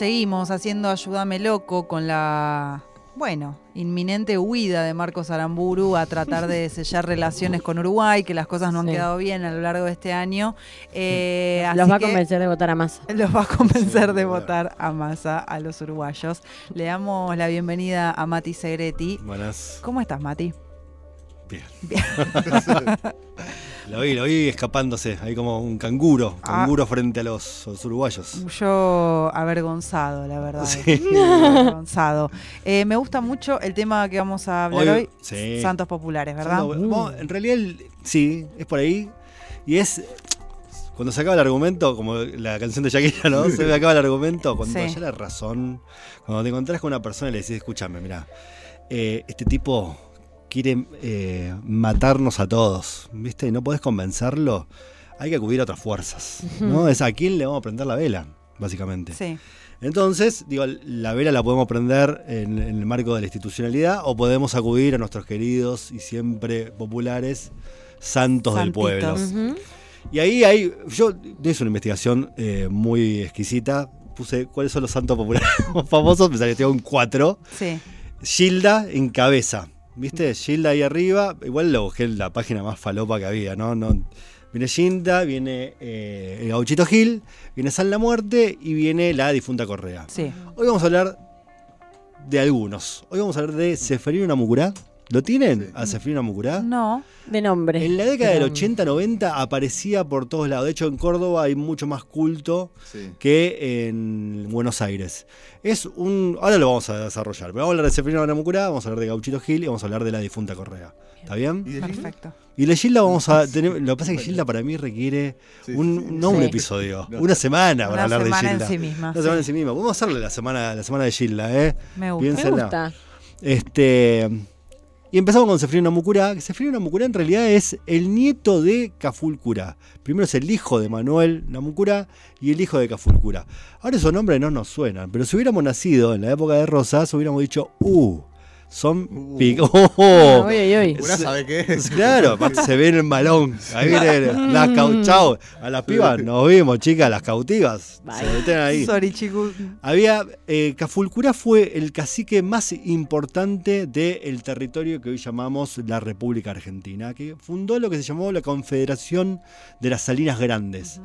seguimos haciendo Ayúdame Loco con la, bueno, inminente huida de Marcos Aramburu a tratar de sellar relaciones con Uruguay, que las cosas no han Sí. quedado bien a lo largo de este año. Eh, Los así va a convencer de votar a Massa. Los va a convencer Sí, de votar a Massa, a los uruguayos. Le damos la bienvenida a Mati Segretti. Buenas. ¿Cómo estás, Mati? Bien. Bien. Lo vi, lo vi escapándose, ahí como un canguro, Ah. canguro frente a los, los uruguayos. Yo avergonzado, la verdad. Sí. Avergonzado. Eh, me gusta mucho el tema que vamos a hablar hoy, Hoy- sí. Santos Populares, ¿verdad? En realidad, el- sí, es por ahí. Y es. Cuando se acaba el argumento, como la canción de Shakira, ¿no? Se acaba el argumento. Cuando Sí. ya la razón. Cuando te encontrás con una persona y le decís, escúchame, mira, este tipo quiere eh, matarnos a todos, ¿viste? Y no podés convencerlo. Hay que acudir a otras fuerzas, ¿no? Es a quién le vamos a prender la vela, básicamente. Sí. Entonces, digo, la vela la podemos prender en, en el marco de la institucionalidad o podemos acudir a nuestros queridos y siempre populares santos del pueblo. Ujú. Y ahí hay, yo hice una investigación eh, muy exquisita, puse cuáles son los santos populares más famosos, me salió un cuatro. Sí. Gilda en cabeza, ¿viste? Gilda ahí arriba, igual lo busqué en la página más falopa que había, ¿no? no viene Gilda, viene eh, el gauchito Gil, viene San la Muerte y viene la difunta Correa. Sí. Hoy vamos a hablar de algunos. Hoy vamos a hablar de Seferino Namucurá. ¿Lo tienen? A Seferino Namucurá. No. De nombre. En la década del Pero- 80-90 aparecía por todos lados. De hecho, en Córdoba hay mucho más culto Sí. que en Buenos Aires. Es un. Ahora lo vamos a desarrollar. Pero vamos a hablar de Seferino Namucurá, vamos a hablar de Gauchito Gil y vamos a hablar de la difunta Correa. ¿Está bien? ¿Y de? Perfecto. Y de Gilda vamos a tener. Lo que pasa es que Gilda para mí requiere Sí, un, sí, no un Sí. episodio, No. una semana para Una hablar de semana Gilda. en sí misma. Una semana en sí. misma. Vamos a hacerle la semana, la semana de Gilda, ¿eh? Me gusta. Me gusta. Este. Y empezamos con Sefrino Namucurá. que Sefrino Namucurá en realidad es el nieto de Cafulcurá. Primero es el hijo de Manuel Namucurá y el hijo de Cafulcurá. Ahora esos nombres no nos suenan, pero si hubiéramos nacido en la época de Rosas, hubiéramos dicho, uh, son Uh. pic- ¡Oh! Uy, uy, uy. Una sabe qué es. Claro, aparte se ve en el malón. Ahí viene las cauchao. A las pibas nos vimos, chicas, las cautivas. Se meten ahí. Sorry, chicos. Había, eh, Cafulcurá fue el cacique más importante del territorio que hoy llamamos la República Argentina, que fundó lo que se llamó la Confederación de las Salinas Grandes.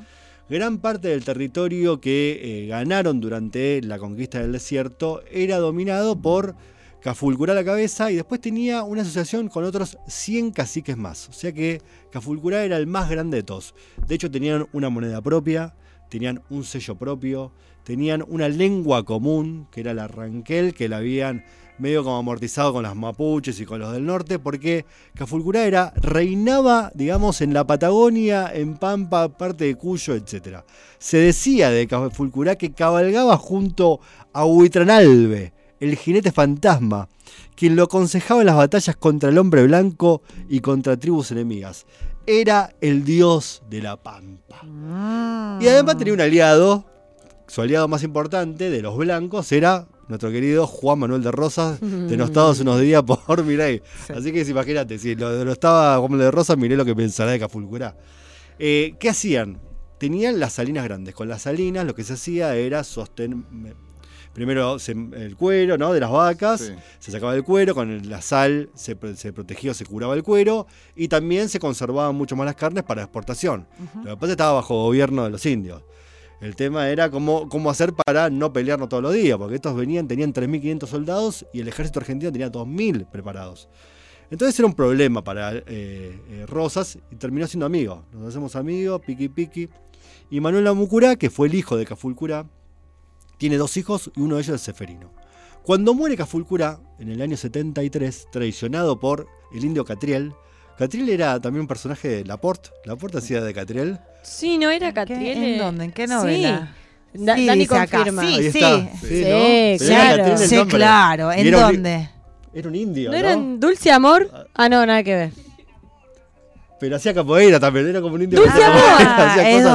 Gran parte del territorio que eh, ganaron durante la conquista del desierto era dominado por Cafulcurá la cabeza y después tenía una asociación con otros 100 caciques más. O sea que Cafulcurá era el más grande de todos. De hecho tenían una moneda propia, tenían un sello propio, tenían una lengua común, que era la ranquel, que la habían medio como amortizado con las mapuches y con los del norte, porque Cafulcurá reinaba, digamos, en la Patagonia, en Pampa, parte de Cuyo, etc. Se decía de Cafulcurá que cabalgaba junto a Huitranalbe, el jinete fantasma, quien lo aconsejaba en las batallas contra el hombre blanco y contra tribus enemigas. Era el dios de la Pampa. Mm. Y además tenía un aliado, su aliado más importante de los blancos era nuestro querido Juan Manuel de Rosas, denostado hace unos días por Mirey. Sí. Así que imagínate, si lo denostaba Juan Manuel de Rosas, miré lo que pensará de Cafulcurá. Eh, ¿Qué hacían? Tenían las salinas grandes. Con las salinas lo que se hacía era sostener... Primero se- el cuero ¿no? de las vacas, Sí. se sacaba el cuero, con la sal se, se protegía, se curaba el cuero y también se conservaban mucho más las carnes para exportación. Ujú. Lo que pasa estaba bajo gobierno de los indios. El tema era cómo, cómo hacer para no pelearnos todos los días, porque estos venían, tenían 3.500 soldados y el ejército argentino tenía 2.000 preparados. Entonces era un problema para eh, eh, Rosas y terminó siendo amigo. Nos hacemos amigos, piqui piqui. Y Manuel Amucurá, que fue el hijo de Cafulcurá, tiene dos hijos y uno de ellos es Seferino. Cuando muere Cafulcurá, en el año 73, traicionado por el indio Catriel, Catriel era también un personaje de Laporte. Laporte hacía de Catriel. Sí, no era ¿Qué- Catriel. ¿En dónde? ¿En qué novela? Da- Sí, Dani confirma. Sí, Ahí sí. está. Sí, era claro. Sí, claro. ¿En era un- dónde? Era un indio, ¿No ¿no? era Dulce Amor? Ah, no, nada que ver. Pero hacía capoeira también, era como un indio. Dulce Amor.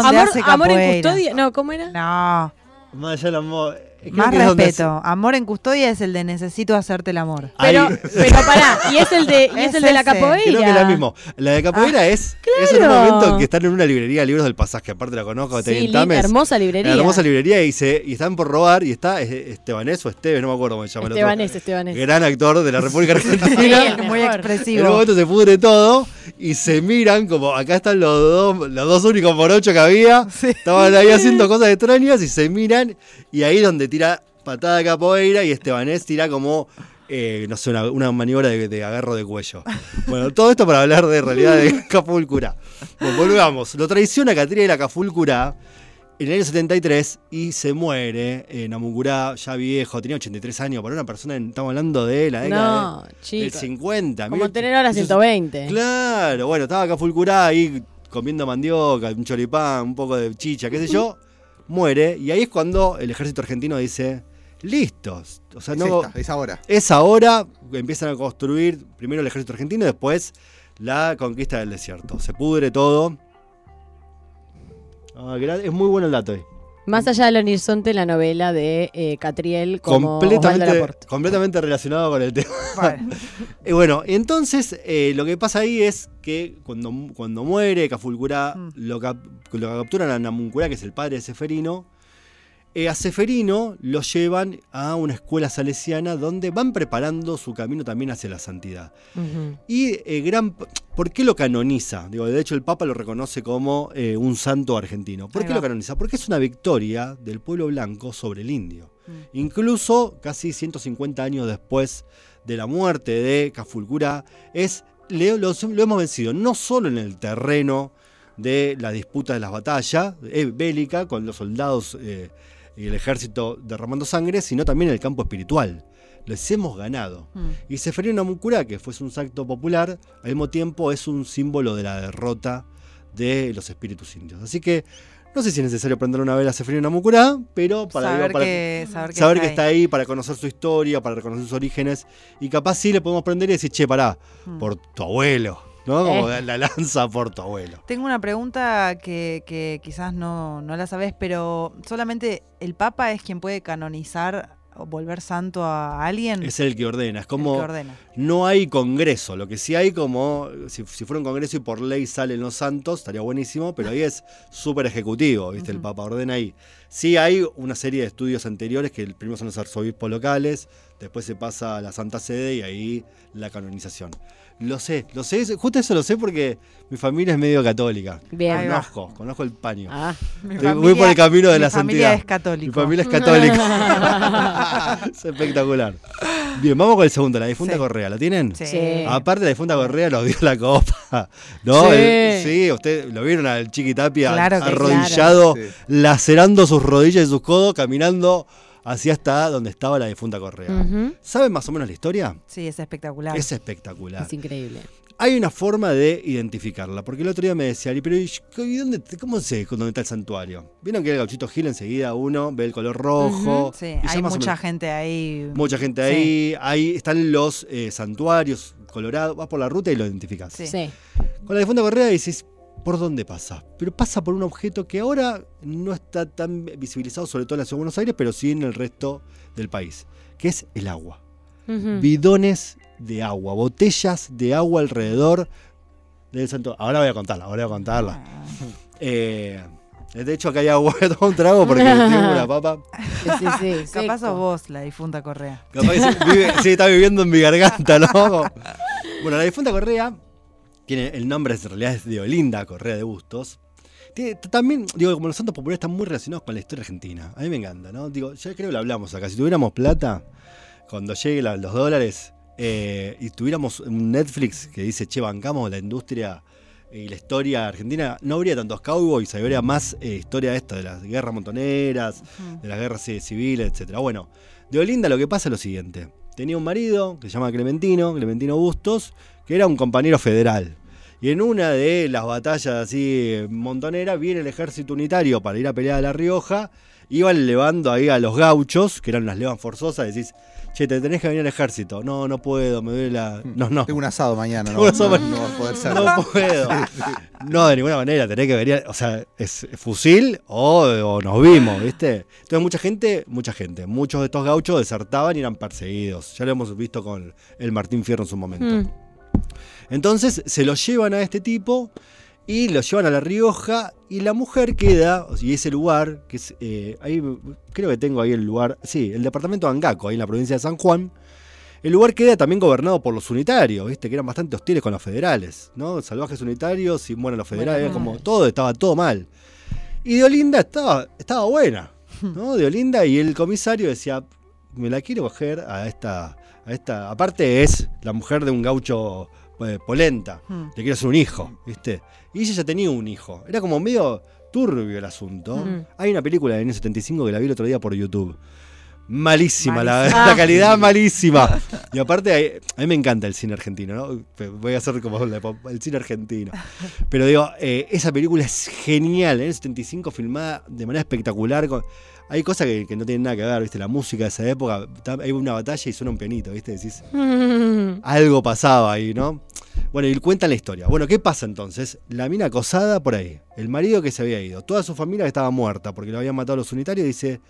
Amor, hace amor en custodia. No, ¿cómo era? No. Más allá del amor. creo Más respeto. Amor en custodia es el de necesito hacerte el amor. Pero, Ahí- pero pará, y es el de, y es Es el de la ese. capoeira. Creo que es la misma. La de capoeira es, es en un claro. momento en que están en una librería de libros del pasaje, aparte la conozco, Sí, li- Tames. hermosa librería. Hermosa librería y, se, y están por robar y está eh, Estebanés o Esteves, no me acuerdo cómo se llama el otro. Estebanés, Estebanés. Gran actor de la República Argentina. el Muy mejor. En un expresivo. momento se pudre todo y se miran como acá están los dos, los dos únicos por ocho que había. Estaban ahí haciendo cosas extrañas y se miran y ahí es donde tira patada de capoeira y Estebanés tira como, eh, no sé, una, una maniobra de, de agarro de cuello. Bueno, todo esto para hablar de realidad de Cafulcura. Bueno, volvamos. Lo traiciona Catriel a Cafulcura en el año 73 y se muere en Namucurá, ya viejo, tenía 83 años, para una persona, estamos hablando de la década No, de- del chicos. 50. Como tener ahora eso es- 120. Claro, bueno, estaba acá Fulcurá ahí comiendo mandioca, un choripán, un poco de chicha, qué sé yo. Muere y ahí es cuando el ejército argentino dice, listos. O sea, Es no, esta, es ahora. es ahora que empiezan a construir primero el ejército argentino y después la conquista del desierto. Se pudre todo. Ah, es muy bueno el dato ahí. Más allá del horizonte, la novela de eh, Catriel como Completamente, completamente relacionado con el tema. Bueno, Y bueno, entonces eh, lo que pasa ahí es que cuando, cuando muere Cafulcurá, Mm. lo, cap- lo capturan a Namuncurá, que es el padre de Seferino. Eh, a Seferino lo llevan a una escuela salesiana donde van preparando su camino también hacia la santidad. Y eh, gran, ¿por qué lo canoniza? Digo, de hecho, el Papa lo reconoce como eh, un santo argentino. ¿Por Ahí qué va. lo canoniza? Porque es una victoria del pueblo blanco sobre el indio. Mm. Incluso casi 150 años después de la muerte de Cafulcura, es, le- lo, lo hemos vencido no solo en el terreno de la disputa de las batallas eh, bélica con los soldados y el ejército derramando sangre, sino también en el campo espiritual. Les hemos ganado. Mm. Y Seferino Namuncurá, que fue un acto popular, al mismo tiempo es un símbolo de la derrota de los espíritus indios. Así que no sé si es necesario prender una vela a Seferino Namuncurá, pero para, saber, digo, para que, saber que saber está que está ahí, para conocer su historia, para reconocer sus orígenes, y capaz sí le podemos prender y decir, che, pará, Mm. por tu abuelo, ¿no? Como Eh. la lanza por tu abuelo. Tengo una pregunta que, que quizás no, no la sabes, pero solamente el Papa es quien puede canonizar o volver santo a alguien. Es el que ordena, es El como... que ordena. No hay congreso, lo que sí hay como, si, si fuera un congreso y por ley salen los santos, estaría buenísimo, pero ahí es súper ejecutivo, ¿viste? El. Papa ordena ahí. Sí hay una serie de estudios anteriores, que primero son los arzobispos locales, después se pasa a la Santa Sede y ahí la canonización. Lo sé, lo sé, justo eso lo sé porque mi familia es medio católica. Bien. Conozco, conozco el paño. Ah, Mi Voy- voy por el camino de mi la familia santidad. es católica. Mi familia es católica. es espectacular. Bien, vamos con el segundo, la difunta Sí. Correa. ¿La tienen? Sí. Aparte, la difunta Correa nos dio la copa. ¿No? Sí. El- sí, usted lo vieron al Chiqui Tapia Claro arrodillado, Sí. lacerando sus rodillas y sus codos, caminando hacia hasta donde estaba la difunta Correa. ujú. ¿Saben más o menos la historia? Sí, es espectacular. Es espectacular. Es increíble. Hay una forma de identificarla, porque el otro día me decía, "Y, pero ¿y dónde, ¿cómo sé dónde está el santuario? Vieron que el gauchito Gil enseguida uno ve el color rojo. Sí, hay mucha menos- gente ahí. Mucha gente ahí, ahí están los eh, santuarios colorados, vas por la ruta y lo identificás. Sí. Sí. Con la difunta Correa decís, ¿por dónde pasa? Pero pasa por un objeto que ahora no está tan visibilizado, sobre todo en la ciudad de Buenos Aires, pero sí en el resto del país, que es el agua. Bidones de agua, botellas de agua alrededor del santo. Ahora voy a contarla, ahora voy a contarla. Ah, Eh, de hecho, acá hay agua, tomar un trago porque tengo una papa. Sí, sí, sí, Capaz sos vos, la difunta Correa. Capaz vive- sí, está viviendo en mi garganta, ¿no? Bueno, la difunta Correa tiene el nombre, en realidad es de Olinda Correa de Bustos. Tiene- también, digo, como los santos populares están muy relacionados con la historia argentina. A mí me encanta, ¿no? Digo, ya creo que lo hablamos acá. Si tuviéramos plata, cuando lleguen los dólares eh, y tuviéramos un Netflix que dice, che, bancamos la industria y la historia argentina, no habría tantos cowboys, habría más eh, historia de esto, de las guerras montoneras, de las guerras eh, civiles, etcétera. Bueno, de Olinda lo que pasa es lo siguiente. Tenía un marido que se llama Clementino, Clementino Bustos, que era un compañero federal. Y en una de las batallas así eh, montoneras viene el ejército unitario para ir a pelear a La Rioja. Iban levando ahí a los gauchos, que eran unas levas forzosas, decís, che, te tenés que venir al ejército. No, no puedo, me duele la. No, no. Tengo un asado mañana, no, asado no, no va a poder ser. No puedo. No, de ninguna manera, tenés que venir. O sea, es fusil o, o nos vimos, ¿viste? Entonces, mucha gente, mucha gente, muchos de estos gauchos desertaban y eran perseguidos. Ya lo hemos visto con el Martín Fierro en su momento. Mm. Entonces se lo llevan a este tipo y lo llevan a La Rioja y la mujer queda, y ese lugar, que es, eh, ahí creo que tengo ahí el lugar, sí, el departamento de Angaco, ahí en la provincia de San Juan. El lugar queda también gobernado por los unitarios, ¿viste? que eran bastante hostiles con los federales, ¿no? Salvajes unitarios y mueren los federales, era como todo, estaba todo mal. Y de Olinda estaba, estaba buena, ¿no? De Olinda y el comisario decía, me la quiero coger a esta, a esta, aparte es la mujer de un gaucho eh, polenta, Mm. le quiero hacer un hijo, ¿viste? Y ella ya tenía un hijo, era como medio turbio el asunto. Mm. Hay una película del año 75 que la vi el otro día por YouTube. Malísima, la, la calidad malísima. Y aparte, a mí me encanta el cine argentino, ¿no? Voy a hacer como el cine argentino. Pero digo, eh, esa película es genial, en el 75 filmada de manera espectacular. con- hay cosas que, que no tienen nada que ver, ¿viste? La música de esa época, hay una batalla y suena un pianito, ¿viste? Decís, algo pasaba ahí, ¿no? Bueno, y cuentan la historia. Bueno, ¿qué pasa entonces? La mina acosada por ahí, el marido que se había ido, toda su familia que estaba muerta porque lo habían matado los unitarios, dice,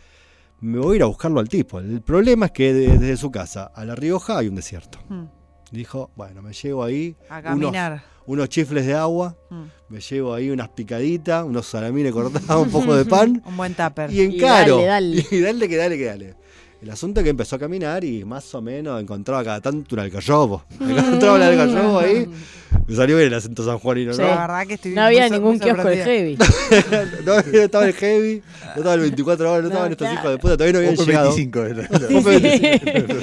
me voy a ir a buscarlo al tipo. El problema es que de- desde su casa a La Rioja hay un desierto. Mm. Dijo, bueno, me llevo ahí A caminar. unos chifles de agua, Mm. me llevo ahí unas picaditas, unos salamines cortados, un poco de pan Un buen tupper. y encaro. Y dale, dale. Y dale que dale que dale. El asunto es que empezó a caminar y más o menos encontraba cada tanto un algarrobo. Encontraba el algarrobo ahí. Me salió bien el acento sanjuanino, Sí. ¿no? La verdad que estoy No había ningún muy kiosco de heavy. no, no estaba el heavy, no estaba el 24 horas, no, No, estaban estos claro. hijos de puta, todavía no habían Open llegado. 25 era.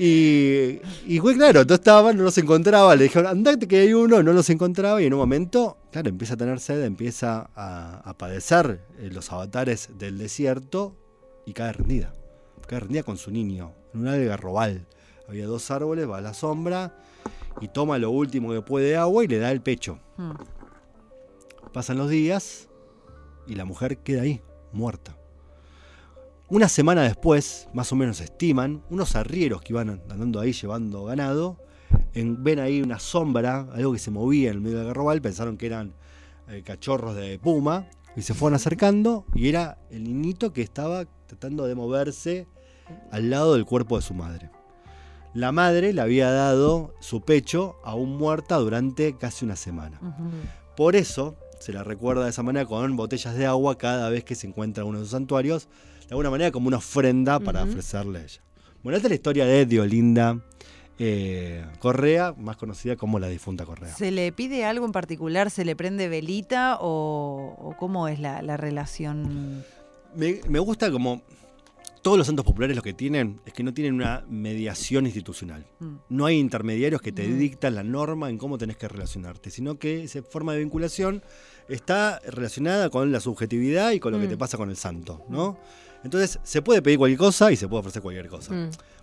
Y, y fue claro, no estaban, no los encontraba, le dijeron, andate que hay uno, no los encontraba y en un momento, claro, empieza a tener sed, empieza a, a padecer eh, los avatares del desierto y cae rendida. Cae rendida con su niño, en un algarrobal. Había dos árboles, va a la sombra y toma lo último que puede de agua y le da el pecho. Mm. Pasan los días y la mujer queda ahí, muerta. Una semana después, más o menos estiman, unos arrieros que iban andando ahí llevando ganado, en- ven ahí una sombra, algo que se movía en el medio del garrobal, pensaron que eran eh, cachorros de puma, y se fueron acercando, y era el niñito que estaba tratando de moverse al lado del cuerpo de su madre. La madre le había dado su pecho aún muerta durante casi una semana. Por eso se la recuerda de esa manera con botellas de agua cada vez que se encuentra en uno de sus santuarios, de alguna manera como una ofrenda para ofrecerle a ella. Bueno, esta es la historia de Diolinda eh, Correa, más conocida como la difunta Correa. ¿Se le pide algo en particular? ¿Se le prende velita o, o cómo es la, la relación? Me, me gusta como todos los santos populares lo que tienen es que no tienen una mediación institucional. Mm. No hay intermediarios que te Mm. dictan la norma en cómo tenés que relacionarte, sino que esa forma de vinculación está relacionada con la subjetividad y con lo que Mm. te pasa con el santo, ¿no? Entonces, se puede pedir cualquier cosa y se puede ofrecer cualquier cosa.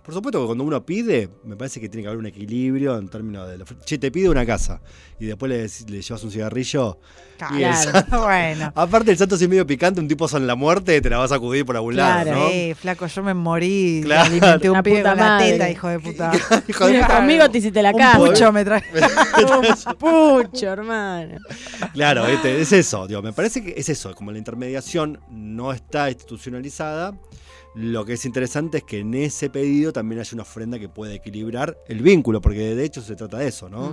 Por supuesto que cuando uno pide, me parece que tiene que haber un equilibrio en términos de... la Che, te pido una casa y después le, llevas un cigarrillo. Y el Claro. santo- bueno. Aparte, el santo si es medio picante, un tipo son la muerte, te la vas a acudir por algún Claro. lado, ¿no? Eh, flaco, yo me morí. Claro. Alimenté un La pibe puta con la madre. teta, hijo de puta. Hijo de- Mira, Conmigo te hiciste la un casa. pucho me trae. Un pucho, hermano. Claro, ¿viste? es eso. Digo, me parece que es eso. Como la intermediación no está institucionalizada, lo que es interesante es que en ese pedido también haya una ofrenda que pueda equilibrar el vínculo, porque de hecho se trata de eso, ¿no?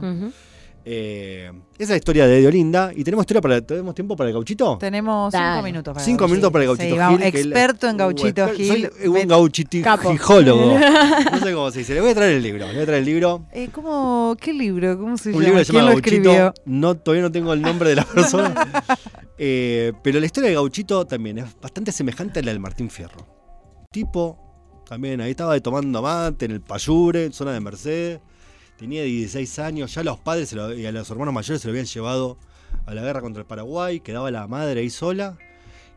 Eh, esa es la historia de Diolinda. ¿Y tenemos, historia para, ¿tenemos tiempo para el gauchito? Tenemos cinco minutos para Cinco el minutos para el gauchito Sí, Gil. experto en Uh, gauchito exper- Gil. Soy un gauchitijólogo. No sé cómo se dice. Le voy a traer el libro. Le voy a traer el libro. Eh, ¿cómo, ¿Qué libro? ¿Cómo se Un llama? libro que se ¿Quién llama lo escribió? Gauchito. No, todavía no tengo el nombre de la persona. Eh, pero la historia de Gauchito también es bastante semejante a la del Martín Fierro. Tipo, también ahí estaba tomando mate en el Payure, en zona de Mercedes. Tenía 16 años, ya los padres lo- y a los hermanos mayores se lo habían llevado a la guerra contra el Paraguay. Quedaba la madre ahí sola.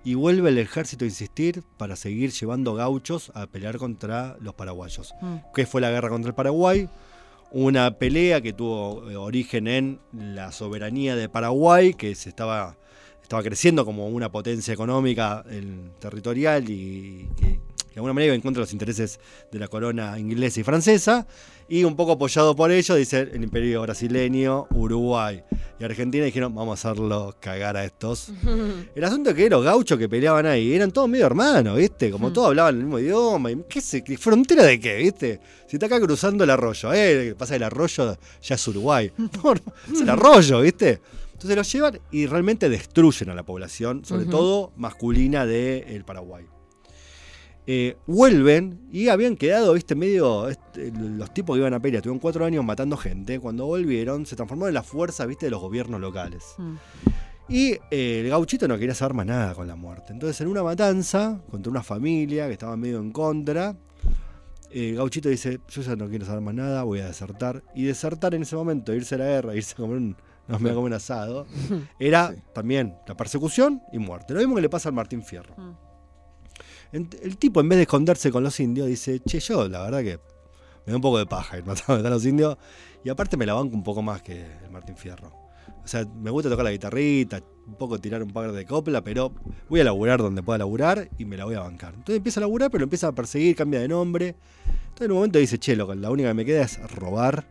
Y vuelve el ejército a insistir para seguir llevando gauchos a pelear contra los paraguayos. Mm. ¿Qué fue la guerra contra el Paraguay? Una pelea que tuvo eh, origen en la soberanía de Paraguay, que se estaba, estaba creciendo como una potencia económica el territorial y que, de alguna manera iba en contra de los intereses de la corona inglesa y francesa, y un poco apoyado por ello, dice el imperio brasileño, Uruguay y Argentina, dijeron, vamos a hacerlo cagar a estos. El asunto es que los gauchos que peleaban ahí eran todos medio hermanos, ¿viste? Como todos hablaban el mismo idioma, y ¿qué sé? ¿Frontera de qué, viste? Si está acá cruzando el arroyo, ¿eh? Pasa el arroyo, ya es Uruguay. Es el arroyo, ¿viste? Entonces los llevan y realmente destruyen a la población, sobre todo masculina del Paraguay. Eh, vuelven y habían quedado, viste, medio. este, los tipos que iban a pelear, tuvieron cuatro años matando gente. Cuando volvieron, se transformaron en las fuerzas, viste, de los gobiernos locales. Mm. Y eh, el gauchito no quería saber más nada con la muerte. Entonces, en una matanza contra una familia que estaba medio en contra, eh, el gauchito dice: Yo ya no quiero saber más nada, voy a desertar. Y desertar en ese momento, irse a la guerra, irse a comer un, no, me comer un asado, era Sí. también la persecución y muerte. Lo mismo que le pasa al Martín Fierro. Mm. El tipo, en vez de esconderse con los indios, dice: Che, yo, la verdad que me da un poco de paja ir matando a los indios. Y aparte me la banco un poco más que el Martín Fierro. O sea, me gusta tocar la guitarrita, un poco tirar un par de copla, pero voy a laburar donde pueda laburar y me la voy a bancar. Entonces empieza a laburar, pero empieza a perseguir, cambia de nombre. Entonces en un momento dice, che, la única que me queda es robar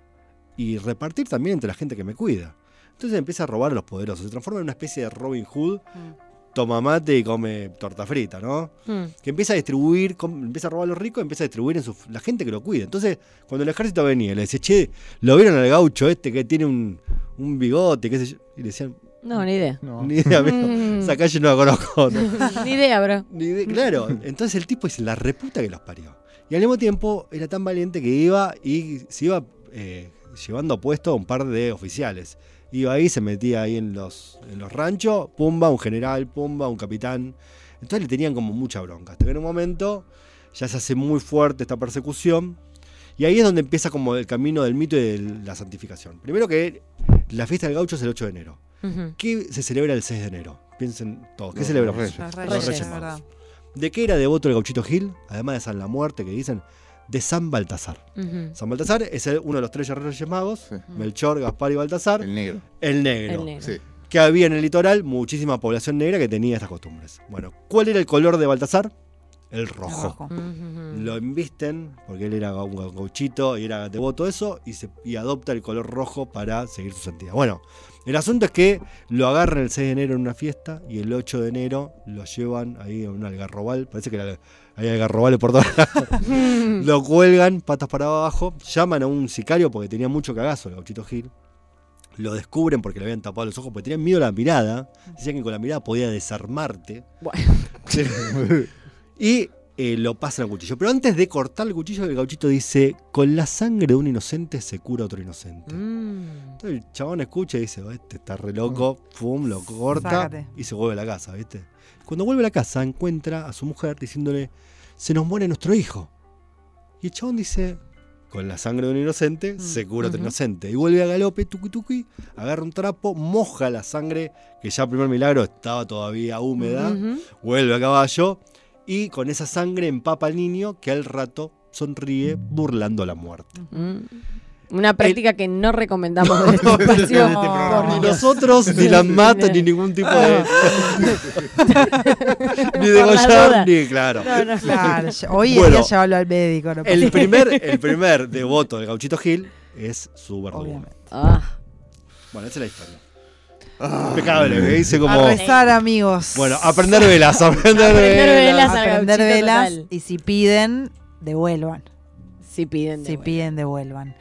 y repartir también entre la gente que me cuida. Entonces empieza a robar a los poderosos, se transforma en una especie de Robin Hood, Mm. Toma mate y come torta frita, ¿no? Mm. que empieza a distribuir, empieza a robar a los ricos, empieza a distribuir en su, la gente que lo cuida. Entonces, cuando el ejército venía, le decía, che, ¿lo vieron al gaucho este que tiene un, un bigote, qué sé yo? Y le decían, No, ni idea. No. ni idea, amigo, Mm. esa calle no la conozco. no". ni idea, bro. Ni idea. Claro, entonces el tipo dice, la reputa que los parió. Y al mismo tiempo era tan valiente que iba y se iba eh, llevando puesto a un par de oficiales. Iba ahí, se metía ahí en los, en los ranchos, pumba, un general, pumba, un capitán. Entonces le tenían como mucha bronca. Hasta que en un momento ya se hace muy fuerte esta persecución. Y ahí es donde empieza como el camino del mito y de la santificación. Primero que la fiesta del gaucho es el 8 de enero. ¿Qué se celebra el 6 de enero? Piensen todos. ¿Qué Los- celebramos? los Reyes. Los Los reyes. ¿De qué era devoto el gauchito Gil? Además de San la Muerte, que dicen, de San Baltasar. San Baltasar es el- uno de los tres reyes magos, Sí. Melchor, Gaspar y Baltasar, El negro. el negro, El negro. Sí. que había en el litoral muchísima población negra que tenía estas costumbres. Bueno, ¿cuál era el color de Baltasar? El El rojo. rojo. Ujú. Lo invisten, porque él era un gauchito y era devoto de eso, y, se, y adopta el color rojo para seguir su santidad. Bueno, el asunto es que lo agarran el 6 de enero en una fiesta y el 8 de enero lo llevan ahí a un algarrobal, parece que era- hay algarrobales por todos lados. lo cuelgan patas para abajo, llaman a un sicario porque tenía mucho cagazo el gauchito Gil. Lo descubren porque le habían tapado los ojos, porque tenían miedo a la mirada. Decían que con la mirada podía desarmarte. Bueno. y eh, lo pasan al cuchillo. Pero antes de cortar el cuchillo, el gauchito dice: Con la sangre de un inocente se cura otro inocente. Mm. Entonces el chabón escucha y dice: "Oh, Este está re loco, pum, lo corta Sácate. y se vuelve a la casa, ¿viste? Cuando vuelve a la casa, encuentra a su mujer diciéndole: Se nos muere nuestro hijo. Y el chabón dice: Con la sangre de un inocente se cura otro Ujú. inocente. Y vuelve a galope, tuqui tuqui, agarra un trapo, moja la sangre, que ya primer milagro estaba todavía húmeda vuelve a caballo y con esa sangre empapa al niño que al rato sonríe burlando la muerte. Mm. Una práctica que no recomendamos en este No, espacio. no, Ni nosotros, ni las matas, ni ningún tipo de. ni de Por la Goyard, duda. ni claro. No, no. Claro, hoy en Bueno, día llevarlo al médico. No El primer, el primer devoto del gauchito Gil es su verdugo. Ah. Bueno, esa es la historia. Impecable, que dice como. A rezar, amigos. Bueno, aprender velas, aprender, Aprender velas. Aprender velas total. y si piden, devuelvan. Sí piden. de Si piden, devuelvan.